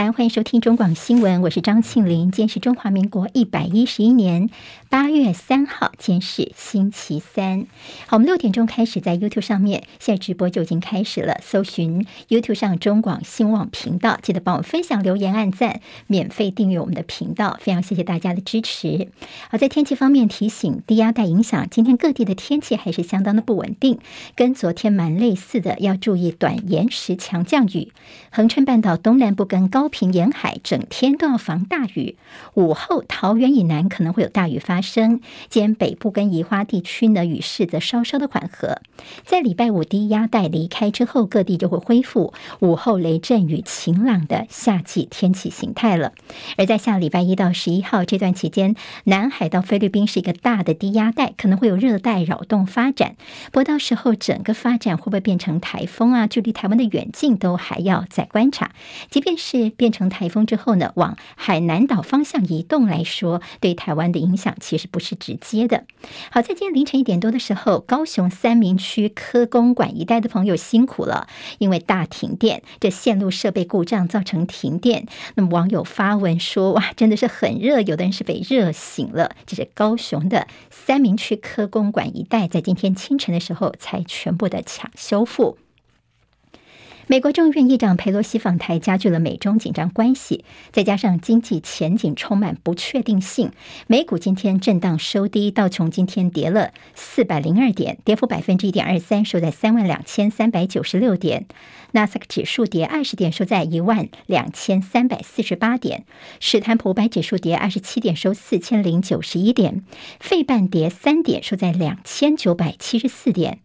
三，欢迎收听中广新闻，我是张庆玲。今天是中华民国一百一十一年八月三号，今天是星期三。好，我们六点钟开始在 YouTube 上面，现在直播就已经开始了。搜寻 YouTube 上中广新闻网频道，记得帮我分享、留言、按赞，免费订阅我们的频道，非常谢谢大家的支持。好，在天气方面提醒，低压带影响，今天各地的天气还是相当的不稳定，跟昨天蛮类似的，要注意短延时强降雨。恒春半岛东南部跟高沿海整天都要防大雨，午后桃园以南可能会有大雨发生。兼北部跟宜花地区呢，雨势则稍稍的缓和。在礼拜五低压带离开之后，各地就会恢复午后雷阵雨、晴朗的夏季天气形态了。而在下礼拜一到十一号这段期间，南海到菲律宾是一个大的低压带，可能会有热带扰动发展。不过到时候整个发展会不会变成台风啊？距离台湾的远近都还要再观察。即便是变成成台风之后呢，往海南岛方向移动来说，对台湾的影响其实不是直接的。好，在今天凌晨一点多的时候，高雄三民区科公馆一带的朋友辛苦了，因为大停电，这线路设备故障造成停电。那么网友发文说：“哇，真的是很热，有的人是被热醒了。”这是高雄的三民区科公馆一带，在今天清晨的时候才全部的抢修复。美国众议院议长佩洛西访台，加剧了美中紧张关系，再加上经济前景充满不确定性，美股今天震荡收低，道琼今天跌了四百零二点，跌幅百分之一点二三，收在三万两千三百九十六点。纳斯达克指数跌二十点，收在一万两千三百四十八点；史坦普五百指数跌二十七点，收四千零九十一点；费半跌三点，收在两千九百七十四点。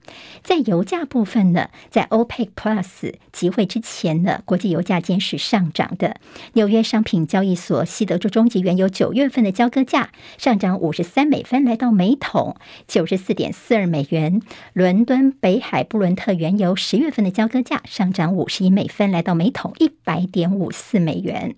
在油价部分呢，在 OPEC Plus 集会之前呢，国际油价间是上涨的。纽约商品交易所西德州中级原油九月份的交割价上涨五十三美分，来到每桶九十四点四二美元。伦敦北海布伦特原油十月份的交割价上涨五十一美分，来到每桶一百点五四美元。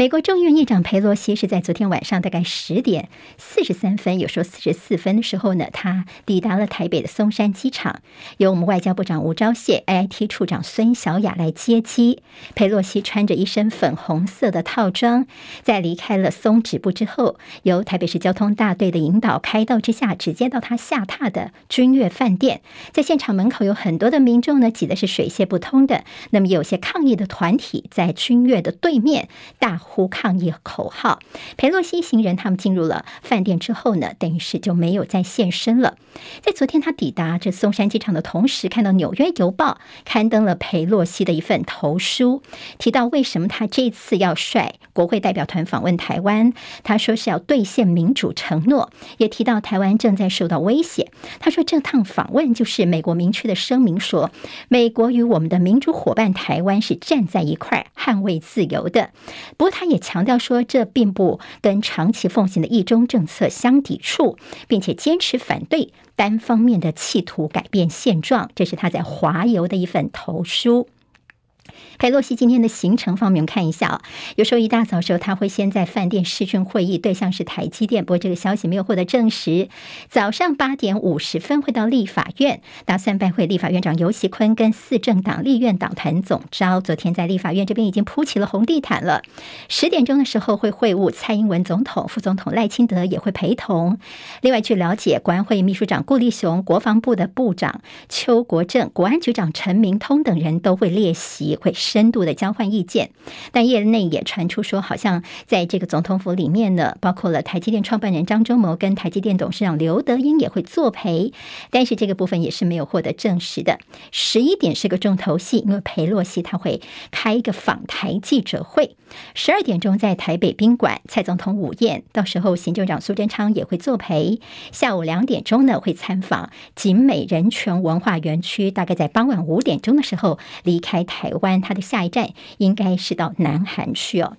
美国众议院议长佩洛西是在昨天晚上大概十点四十三分，有时候四十四分的时候呢，他抵达了台北的松山机场，由我们外交部长吴钊燮、AIT 处长孙小雅来接机。佩洛西穿着一身粉红色的套装，在离开了松止部之后，由台北市交通大队的引导开道之下，直接到他下榻的君悦饭店。在现场门口有很多的民众呢，挤的是水泄不通的。那么有些抗议的团体在君悦的对面大呼抗议口号，裴洛西一行人他们进入了饭店之后呢，等于是就没有再现身了。在昨天他抵达这松山机场的同时，看到《纽约邮报》刊登了裴洛西的一份投书，提到为什么他这次要率国会代表团访问台湾。他说是要兑现民主承诺，也提到台湾正在受到威胁。他说这趟访问就是美国明确的声明说，美国与我们的民主伙伴台湾是站在一块捍卫自由的。不过他他也强调说，这并不跟长期奉行的一中政策相抵触，并且坚持反对单方面的企图改变现状。这是他在华邮的一份投书。裴洛西今天的行程方面，我们看一下啊。有时候一大早时候，他会先在饭店视讯会议，对象是台积电，不过这个消息没有获得证实。早上八点五十分会到立法院，打算拜会立法院长游锡坤跟四政党立院党团总召。昨天在立法院这边已经铺起了红地毯了。十点钟的时候会会晤蔡英文总统，副总统赖清德也会陪同。另外据了解，国安会秘书长顾立雄、国防部的部长邱国正、国安局长陈明通等人都会列席，会。深度的交换意见，但业内也传出说，好像在这个总统府里面呢，包括了台积电创办人张忠谋跟台积电董事长刘德英也会作陪，但是这个部分也是没有获得证实的。十一点是个重头戏，因为裴洛西他会开一个访台记者会。十二点钟在台北宾馆，蔡总统午宴，到时候行政长苏贞昌也会作陪。下午两点钟呢会参访景美人权文化园区，大概在傍晚五点钟的时候离开台湾，他的。下一站应该是到南韩去哦。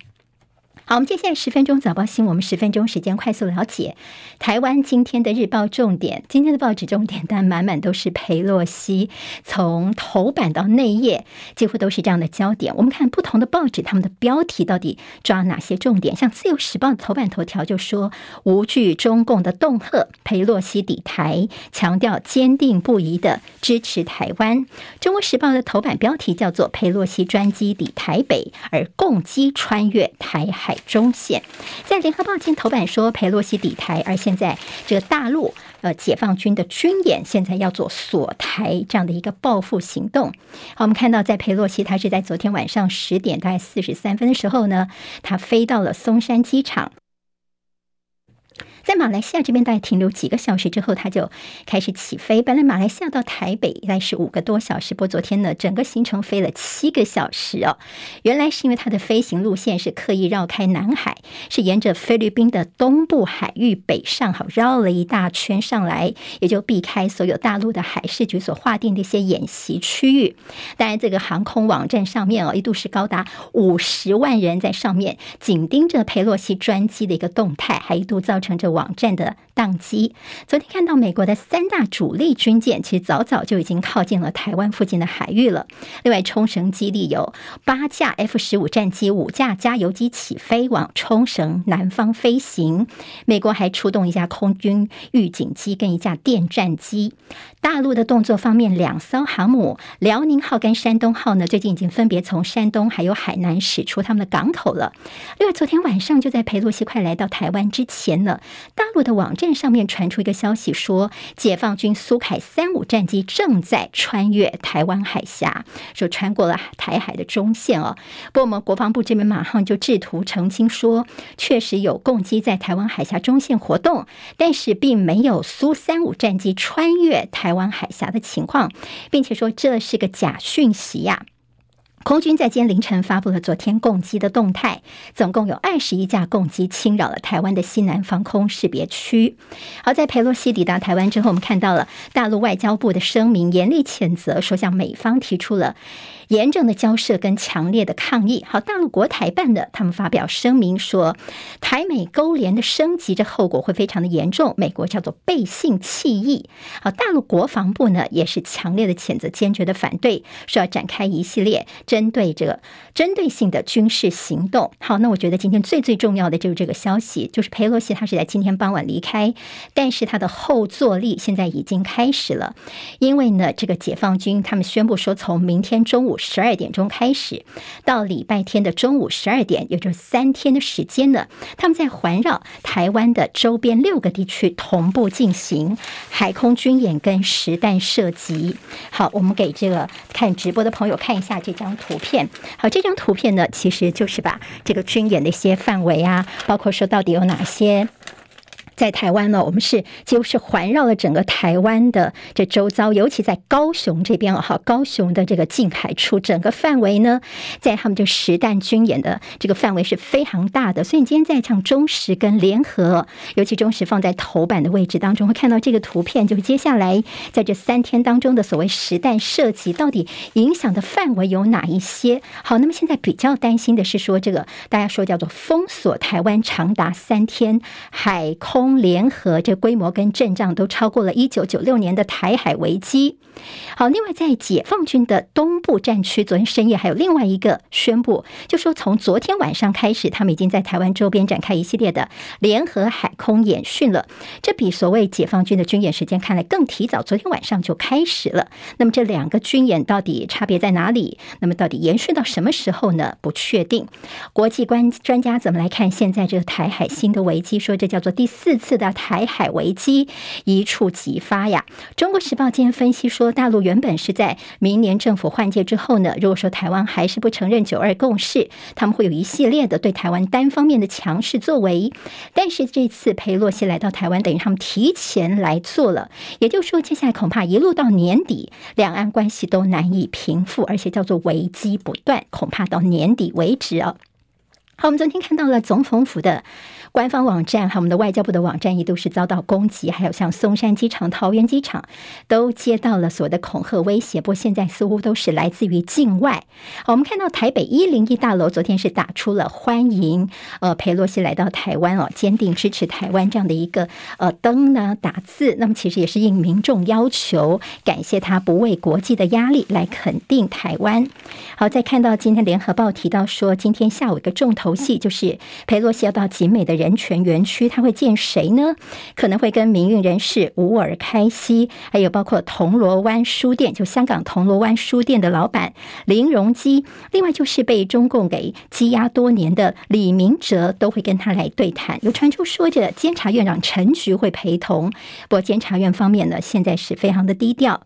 好，我们接下来十分钟早报新闻，我们十分钟时间快速了解台湾今天的日报重点。今天的报纸重点，但满满都是裴洛西，从头版到内页几乎都是这样的焦点。我们看不同的报纸，他们的标题到底抓哪些重点？像《自由时报》的头版头条就说：“无惧中共的恫吓，裴洛西抵台，强调坚定不移的支持台湾。”《中国时报》的头版标题叫做“裴洛西专机抵台北，而共机穿越台海”。中线，在联合报今头版说裴洛西抵台，而现在这个大陆呃解放军的军演现在要做锁台这样的一个报复行动。好，我们看到在裴洛西他是在昨天晚上十点大概四十三分的时候呢，他飞到了松山机场。在马来西亚这边大概停留几个小时之后，他就开始起飞。本来马来西亚到台北应该是五个多小时，不过昨天呢，整个行程飞了七个小时哦。原来是因为它的飞行路线是刻意绕开南海，是沿着菲律宾的东部海域北上，好绕了一大圈上来，也就避开所有大陆的海事局所划定的一些演习区域。当然，这个航空网站上面哦，一度是高达五十万人在上面紧盯着佩洛西专机的一个动态，还一度造成这。网站的宕机。昨天看到美国的三大主力军舰，其实早早就已经靠近了台湾附近的海域了。另外，冲绳基地有八架 F 十五战机、五架加油机起飞往冲绳南方飞行。美国还出动一架空军预警机跟一架电战机。大陆的动作方面，两艘航母辽宁号跟山东号呢，最近已经分别从山东还有海南驶出他们的港口了。另外，昨天晚上就在裴洛西快来到台湾之前呢。大陆的网站上面传出一个消息，说解放军苏凯三五战机正在穿越台湾海峡，说穿过了台海的中线哦。不过我们国防部这边马上就制图澄清说，确实有共机在台湾海峡中线活动，但是并没有苏三五战机穿越台湾海峡的情况，并且说这是个假讯息呀。空军在今天凌晨发布了昨天共机的动态，总共有二十一架共机侵扰了台湾的西南防空识别区。好，在佩洛西抵达台湾之后，我们看到了大陆外交部的声明，严厉谴责，说向美方提出了。严正的交涉跟强烈的抗议。好，大陆国台办的他们发表声明说，台美勾连的升级，这后果会非常的严重。美国叫做背信弃义。好，大陆国防部呢也是强烈的谴责，坚决的反对，说要展开一系列针对这个针对性的军事行动。好，那我觉得今天最最重要的就是这个消息，就是裴洛西他是在今天傍晚离开，但是他的后坐力现在已经开始了，因为呢，这个解放军他们宣布说，从明天中午。十二点钟开始，到礼拜天的中午十二点，也就是三天的时间呢。他们在环绕台湾的周边六个地区同步进行海空军演跟实弹射击。好，我们给这个看直播的朋友看一下这张图片。好，这张图片呢，其实就是把这个军演的一些范围啊，包括说到底有哪些。在台湾呢，我们是几乎是环绕了整个台湾的这周遭，尤其在高雄这边啊，哈，高雄的这个近海处，整个范围呢，在他们这实弹军演的这个范围是非常大的。所以你今天在唱中时跟联合，尤其中时放在头版的位置当中，会看到这个图片，就是接下来在这三天当中的所谓实弹射击，到底影响的范围有哪一些？好，那么现在比较担心的是说，这个大家说叫做封锁台湾长达三天海空。联合这规模跟阵仗都超过了一九九六年的台海危机。好，另外在解放军的东部战区，昨天深夜还有另外一个宣布，就说从昨天晚上开始，他们已经在台湾周边展开一系列的联合海空演训了。这比所谓解放军的军演时间看来更提早，昨天晚上就开始了。那么这两个军演到底差别在哪里？那么到底延续到什么时候呢？不确定。国际观专家怎么来看现在这个台海新的危机？说这叫做第四次的台海危机一触即发呀！中国时报今天分析说，说大陆原本是在明年政府换届之后呢，如果说台湾还是不承认九二共识，他们会有一系列的对台湾单方面的强势作为。但是这次裴洛西来到台湾，等于他们提前来做了，也就是说，接下来恐怕一路到年底，两岸关系都难以平复，而且叫做危机不断，恐怕到年底为止哦。好，我们昨天看到了总统府的。官方网站和我们的外交部的网站一度是遭到攻击，还有像松山机场、桃园机场都接到了所谓的恐吓威胁。不过现在似乎都是来自于境外。好，我们看到台北一零一大楼昨天是打出了欢迎呃裴洛西来到台湾哦，坚定支持台湾这样的一个呃灯呢打字。那么其实也是应民众要求，感谢他不畏国际的压力来肯定台湾。好，再看到今天联合报提到说，今天下午一个重头戏就是裴洛西要到集美的人权园区，他会见谁呢？可能会跟民运人士吴尔开西，还有包括铜锣湾书店，就香港铜锣湾书店的老板林荣基，另外就是被中共给羁押多年的李明哲，都会跟他来对谈。有传出说着监察院长陈菊会陪同，不过监察院方面呢，现在是非常的低调。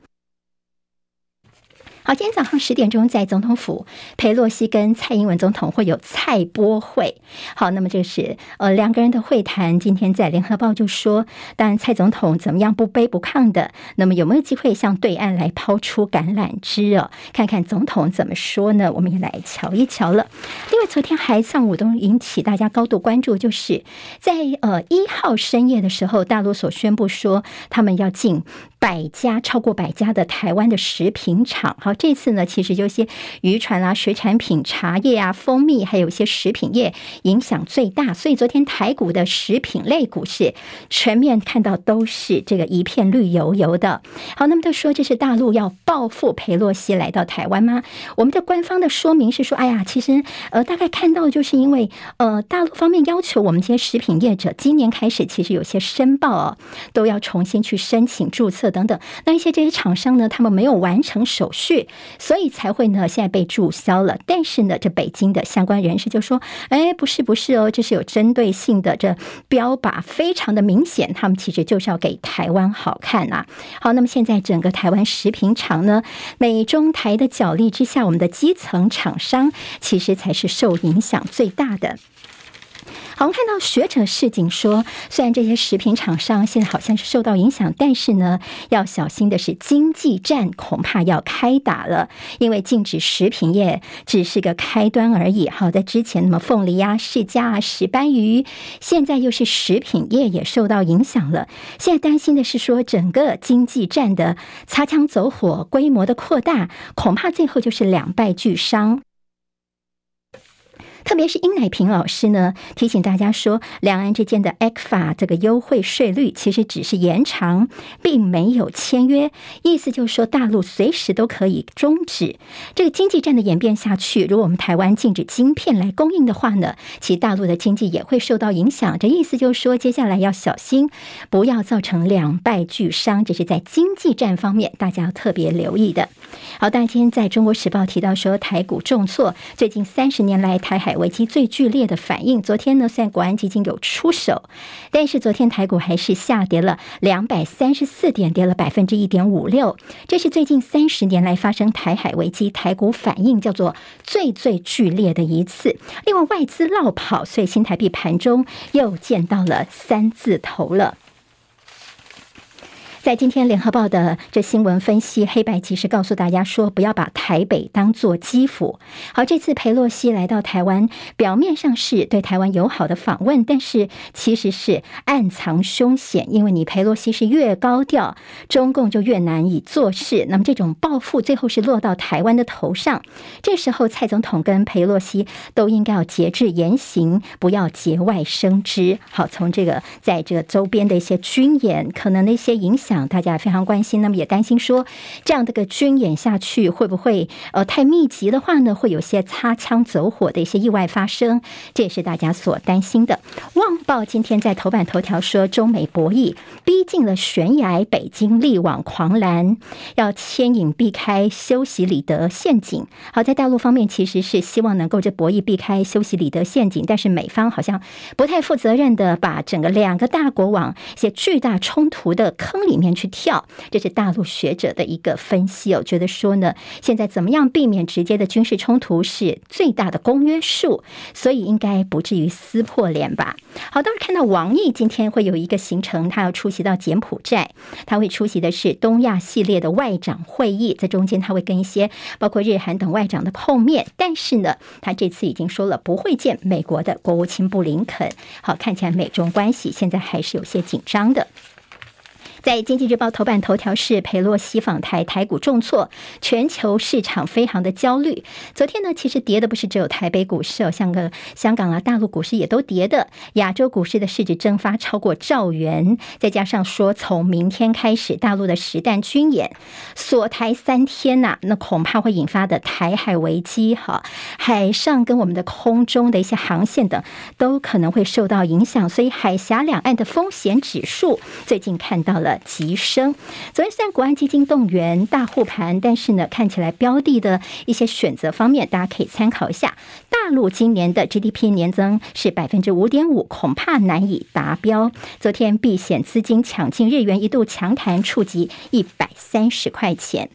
好，今天早上十点钟在总统府，裴洛西跟蔡英文总统会有蔡波会。好，那么这是呃两个人的会谈。今天在联合报就说，当然蔡总统怎么样不卑不亢的，那么有没有机会向对岸来抛出橄榄枝哦？看看总统怎么说呢？我们也来瞧一瞧了。另外，昨天还上午都引起大家高度关注，就是在呃一号深夜的时候，大陆所宣布说他们要进百家超过百家的台湾的食品厂。好。这次呢，其实就些渔船啊、水产品、茶叶啊、蜂蜜，还有一些食品业影响最大。所以昨天台股的食品类股市全面看到都是这个一片绿油油的。好，那么他说这是大陆要报复裴洛西来到台湾吗？我们的官方的说明是说，哎呀，其实呃，大概看到就是因为呃，大陆方面要求我们这些食品业者今年开始其实有些申报哦，都要重新去申请注册等等。那一些这些厂商呢，他们没有完成手续。所以才会呢，现在被注销了。但是呢，这北京的相关人士就说：“哎，不是，不是哦，这是有针对性的，这标靶非常的明显，他们其实就是要给台湾好看呐。”好，那么现在整个台湾食品厂呢，美中台的角力之下，我们的基层厂商其实才是受影响最大的。好，我们看到学者示警说，虽然这些食品厂商现在好像是受到影响，但是呢，要小心的是经济战恐怕要开打了，因为禁止食品业只是个开端而已。好，在之前，那么凤梨啊、释迦啊、石斑鱼，现在又是食品业也受到影响了。现在担心的是说，整个经济战的擦枪走火、规模的扩大，恐怕最后就是两败俱伤。特别是殷乃平老师呢，提醒大家说，两岸之间的 ECFA 这个优惠税率其实只是延长，并没有签约。意思就是说，大陆随时都可以终止这个经济战的演变下去。如果我们台湾禁止晶片来供应的话呢，其大陆的经济也会受到影响。这意思就是说，接下来要小心，不要造成两败俱伤。这是在经济战方面，大家要特别留意的。好，大家今天在中国时报提到说，台股重挫，最近三十年来台海。危机最剧烈的反应。昨天呢，虽然国安基金有出手，但是昨天台股还是下跌了两百三十四点，跌了百分之一点五六。这是最近三十年来发生台海危机台股反应叫做最最剧烈的一次。另外，外资落跑，所以新台币盘中又见到了三字头了。在今天联合报的这新闻分析，黑白其实告诉大家说，不要把台北当做基辅。好，这次裴洛西来到台湾，表面上是对台湾友好的访问，但是其实是暗藏凶险。因为你裴洛西是越高调，中共就越难以做事。那么这种报复最后是落到台湾的头上。这时候蔡总统跟裴洛西都应该要节制言行，不要节外生枝。好，从这个在这个周边的一些军演可能的一些影响。大家非常关心，那么也担心说，这样的个军演下去会不会呃太密集的话呢，会有些擦枪走火的一些意外发生，这也是大家所担心的。《旺报》今天在头版头条说，中美博弈逼近了悬崖，北京力挽狂澜，要牵引避开修昔里德陷阱。好，在大陆方面其实是希望能够这博弈避开修昔里德陷阱，但是美方好像不太负责任的把整个两个大国往一些巨大冲突的坑里面。去跳。这是大陆学者的一个分析哦，觉得说呢，现在怎么样避免直接的军事冲突是最大的公约数，所以应该不至于撕破脸吧。好，倒是看到王毅今天会有一个行程，他要出席到柬埔寨，他会出席的是东亚系列的外长会议，在中间他会跟一些包括日韩等外长的碰面，但是呢，他这次已经说了不会见美国的国务卿布林肯。好，看起来美中关系现在还是有些紧张的。在《经济日报》头版头条是裴洛西访台，台股重挫，全球市场非常的焦虑。昨天呢，其实跌的不是只有台北股市哦，像个香港啊、大陆股市也都跌的。亚洲股市的市值蒸发超过兆元，再加上说从明天开始，大陆的实弹军演锁台三天呐、那恐怕会引发的台海危机哈，海上跟我们的空中的一些航线等都可能会受到影响，所以海峡两岸的风险指数最近看到了。急升。昨天虽然国安基金动员大护盘，但是呢，看起来标的的一些选择方面，大家可以参考一下。大陆今年的 GDP 年增是百分之五点五，恐怕难以达标。昨天避险资金抢进，日元一度强弹触及一百三十块钱。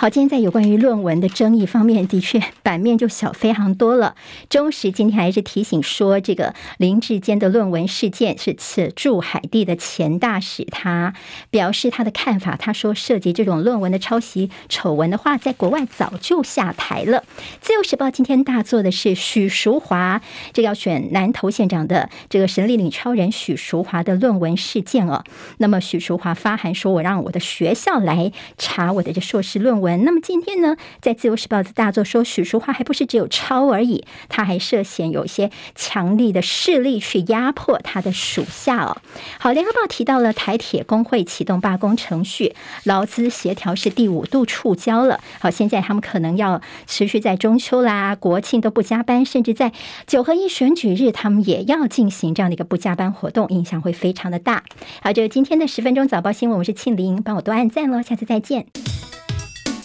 好，今天在有关于论文的争议方面，的确版面就小非常多了。中时今天还是提醒说，这个林志坚的论文事件是此驻海地的前大使，他表示他的看法。他说，涉及这种论文的抄袭丑闻的话，在国外早就下台了。自由时报今天大做的是许淑华，这个要选南投县长的这个神力女超人许淑华的论文事件哦。那么许淑华发函说，我让我的学校来查我的这硕士论文。那么今天呢，在《自由时报》的大作说，许淑华还不是只有抄而已，他还涉嫌有一些强力的势力去压迫他的属下哦。好，《联合报》提到了台铁工会启动罢工程序，劳资协调是第五度触礁了。好，现在他们可能要持续在中秋啦、国庆都不加班，甚至在九合一选举日，他们也要进行这样的一个不加班活动，影响会非常的大。好，这是今天的十分钟早报新闻，我是庆玲，帮我多按赞喽，下次再见。